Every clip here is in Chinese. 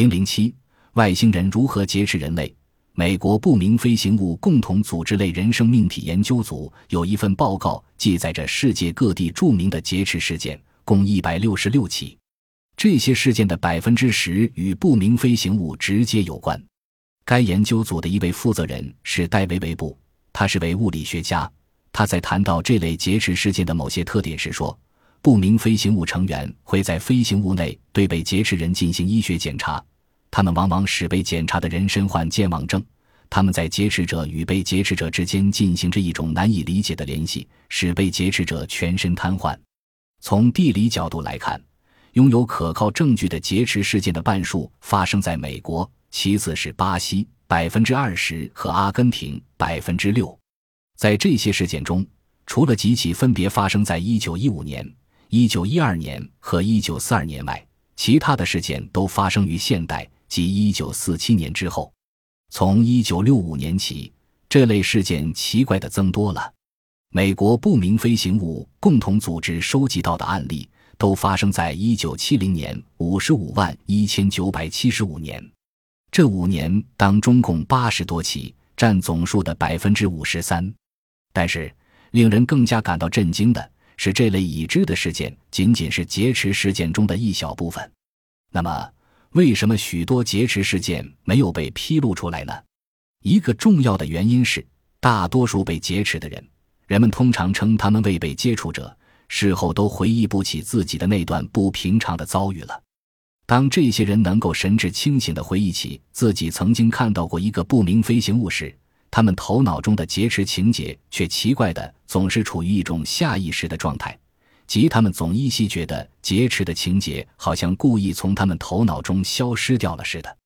零零七，外星人如何劫持人类？美国不明飞行物共同组织类人生命体研究组有一份报告，记载着世界各地著名的劫持事件，共一百六十六起。这些事件的百分之十与不明飞行物直接有关。该研究组的一位负责人是戴维·韦布，他是位物理学家。他在谈到这类劫持事件的某些特点时说。不明飞行物成员会在飞行物内对被劫持人进行医学检查，他们往往使被检查的人身患健忘症。他们在劫持者与被劫持者之间进行着一种难以理解的联系，使被劫持者全身瘫痪。从地理角度来看，拥有可靠证据的劫持事件的半数发生在美国，其次是巴西（百分之二十）和阿根廷（百分之六）。在这些事件中，除了几起分别发生在1915年。一九一二年和一九四二年外，其他的事件都发生于现代及一九四七年之后。从一九六五年起，这类事件奇怪的增多了。美国不明飞行物共同组织收集到的案例，都发生在一九七零年五十五万一千九百七十五年。这五年当中共八十多起，占总数的百分之五十三。但是，令人更加感到震惊的。是这类已知的事件仅仅是劫持事件中的一小部分。那么，为什么许多劫持事件没有被披露出来呢？一个重要的原因是，大多数被劫持的人，人们通常称他们为被接触者，事后都回忆不起自己的那段不平常的遭遇了。当这些人能够神志清醒地回忆起自己曾经看到过一个不明飞行物时，他们头脑中的劫持情节却奇怪的总是处于一种下意识的状态，即他们总依稀觉得劫持的情节好像故意从他们头脑中消失掉了似的。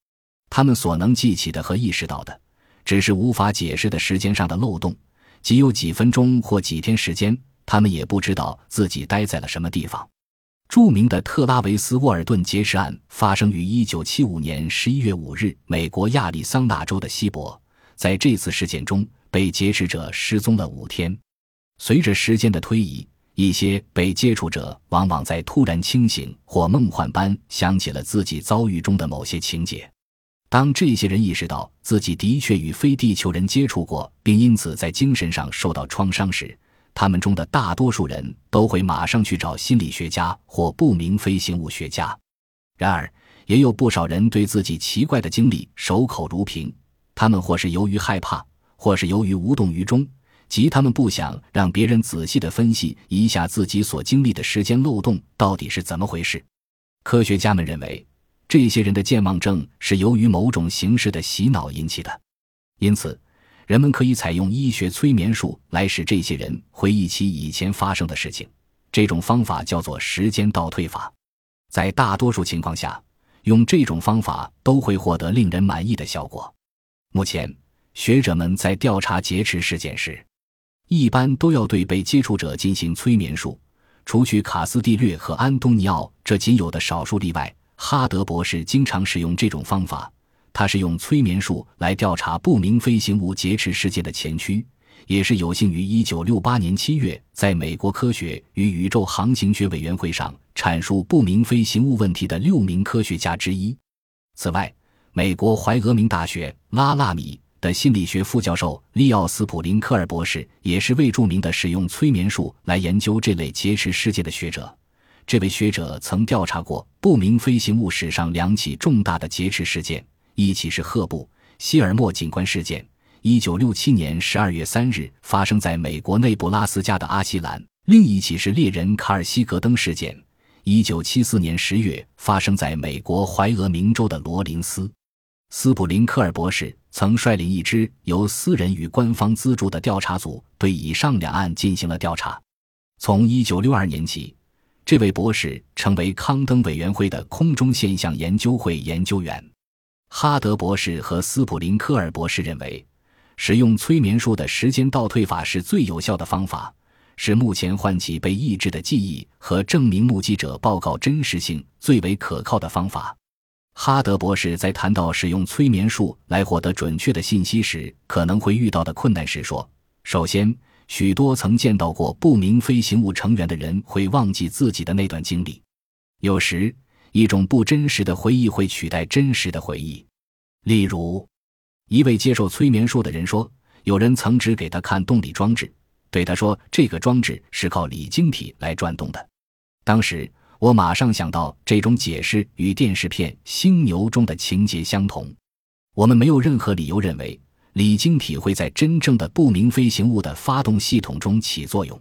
他们所能记起的和意识到的，只是无法解释的时间上的漏洞，即有几分钟或几天时间，他们也不知道自己待在了什么地方。著名的特拉维斯·沃尔顿劫持案发生于1975年11月5日，美国亚利桑那州的西博。在这次事件中，被劫持者失踪了五天。随着时间的推移，一些被接触者往往在突然清醒或梦幻般想起了自己遭遇中的某些情节。当这些人意识到自己的确与非地球人接触过，并因此在精神上受到创伤时，他们中的大多数人都会马上去找心理学家或不明飞行物学家。然而，也有不少人对自己奇怪的经历守口如瓶。他们或是由于害怕，或是由于无动于衷，即他们不想让别人仔细的分析一下自己所经历的时间漏洞到底是怎么回事。科学家们认为，这些人的健忘症是由于某种形式的洗脑引起的，因此，人们可以采用医学催眠术来使这些人回忆起以前发生的事情。这种方法叫做时间倒退法。在大多数情况下，用这种方法都会获得令人满意的效果。目前，学者们在调查劫持事件时，一般都要对被接触者进行催眠术。除去卡斯蒂略和安东尼奥这仅有的少数例外，哈德博士经常使用这种方法。他是用催眠术来调查不明飞行物劫持事件的前驱，也是有幸于1968年7月在美国科学与宇宙航行学委员会上阐述不明飞行物问题的六名科学家之一。此外，美国怀俄明大学拉纳米的心理学副教授利奥斯普林科尔博士也是位著名的使用催眠术来研究这类劫持事件的学者。这位学者曾调查过不明飞行物史上两起重大的劫持事件，一起是赫布希尔默警官事件，一九六七年十二月三日发生在美国内布拉斯加的阿西兰；另一起是猎人卡尔西格登事件，一九七四年十月发生在美国怀俄明州的罗林斯。斯普林科尔博士曾率领一支由私人与官方资助的调查组，对以上两案进行了调查。从1962年起，这位博士成为康登委员会的空中现象研究会研究员。哈德博士和斯普林科尔博士认为，使用催眠术的时间倒退法是最有效的方法，是目前唤起被抑制的记忆和证明目击者报告真实性最为可靠的方法。哈德博士在谈到使用催眠术来获得准确的信息时可能会遇到的困难时说：“首先，许多曾见到过不明飞行物成员的人会忘记自己的那段经历。有时，一种不真实的回忆会取代真实的回忆。例如，一位接受催眠术的人说，有人曾指给他看动力装置，对他说这个装置是靠锂晶体来转动的。当时我马上想到，这种解释与电视片《星牛》中的情节相同。我们没有任何理由认为锂晶体会在真正的不明飞行物的发动系统中起作用。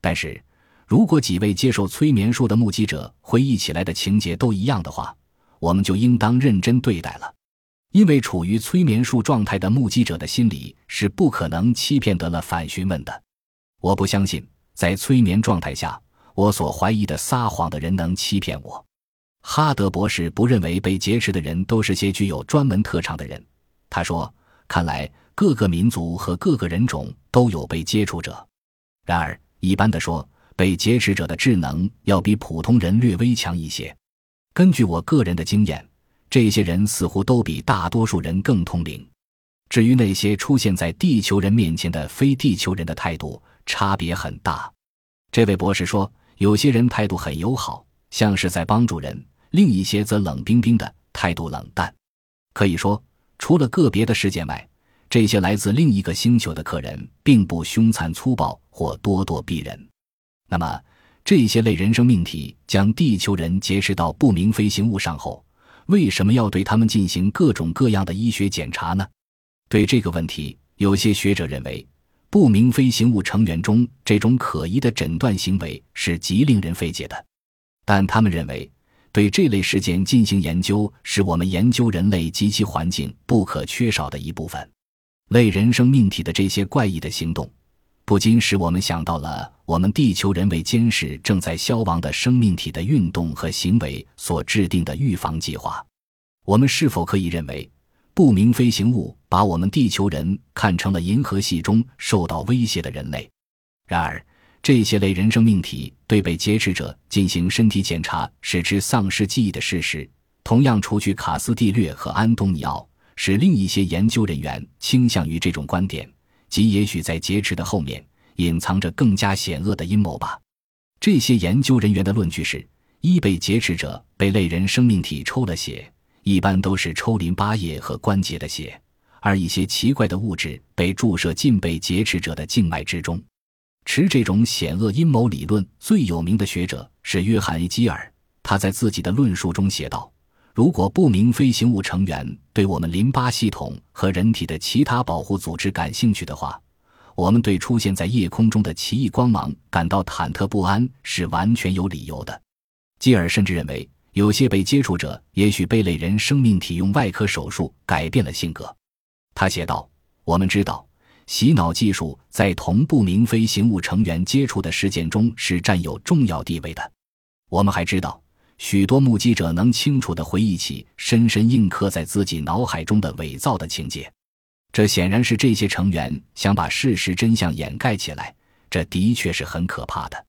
但是，如果几位接受催眠术的目击者回忆起来的情节都一样的话，我们就应当认真对待了。因为处于催眠术状态的目击者的心理是不可能欺骗得了反询问的。我不相信，在催眠状态下，我所怀疑的撒谎的人能欺骗我。哈德博士不认为被劫持的人都是些具有专门特长的人。他说：“看来各个民族和各个人种都有被接触者。然而，一般的说，被劫持者的智能要比普通人略微强一些。根据我个人的经验。”这些人似乎都比大多数人更通灵。至于那些出现在地球人面前的非地球人的态度差别很大。这位博士说，有些人态度很友好，像是在帮助人；另一些则冷冰冰的，态度冷淡。可以说，除了个别的事件外，这些来自另一个星球的客人并不凶残粗暴或咄咄逼人。那么，这些类人生命体将地球人劫持到不明飞行物上后。为什么要对他们进行各种各样的医学检查呢？对这个问题，有些学者认为，不明飞行物成员中这种可疑的诊断行为是极令人费解的。但他们认为，对这类事件进行研究是我们研究人类及其环境不可缺少的一部分。类人生命体的这些怪异的行动，不禁使我们想到了我们地球人为监视正在消亡的生命体的运动和行为所制定的预防计划。我们是否可以认为，不明飞行物把我们地球人看成了银河系中受到威胁的人类？然而，这些类人生命体对被劫持者进行身体检查，使之丧失记忆的事实，同样除去卡斯蒂略和安东尼奥，使另一些研究人员倾向于这种观点。即也许在劫持的后面隐藏着更加险恶的阴谋吧。这些研究人员的论据是：一被劫持者被类人生命体抽了血，一般都是抽淋巴液和关节的血；而一些奇怪的物质被注射进被劫持者的静脉之中。持这种险恶阴谋理论最有名的学者是约翰基尔，他在自己的论述中写道。如果不明飞行物成员对我们淋巴系统和人体的其他保护组织感兴趣的话，我们对出现在夜空中的奇异光芒感到忐忑不安是完全有理由的。基尔甚至认为，有些被接触者也许被类人生命体用外科手术改变了性格。他写道：“我们知道，洗脑技术在同不明飞行物成员接触的事件中是占有重要地位的。我们还知道。”许多目击者能清楚地回忆起深深印刻在自己脑海中的伪造的情节，这显然是这些成员想把事实真相掩盖起来。这的确是很可怕的。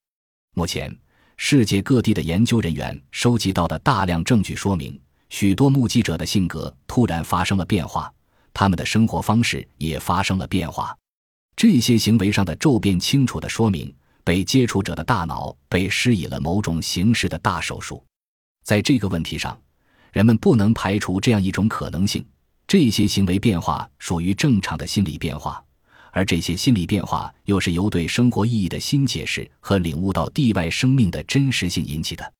目前，世界各地的研究人员收集到的大量证据说明，许多目击者的性格突然发生了变化，他们的生活方式也发生了变化。这些行为上的骤变清楚地说明，被接触者的大脑被施以了某种形式的大手术。在这个问题上，人们不能排除这样一种可能性：这些行为变化属于正常的心理变化，而这些心理变化又是由对生活意义的新解释和领悟到地外生命的真实性引起的。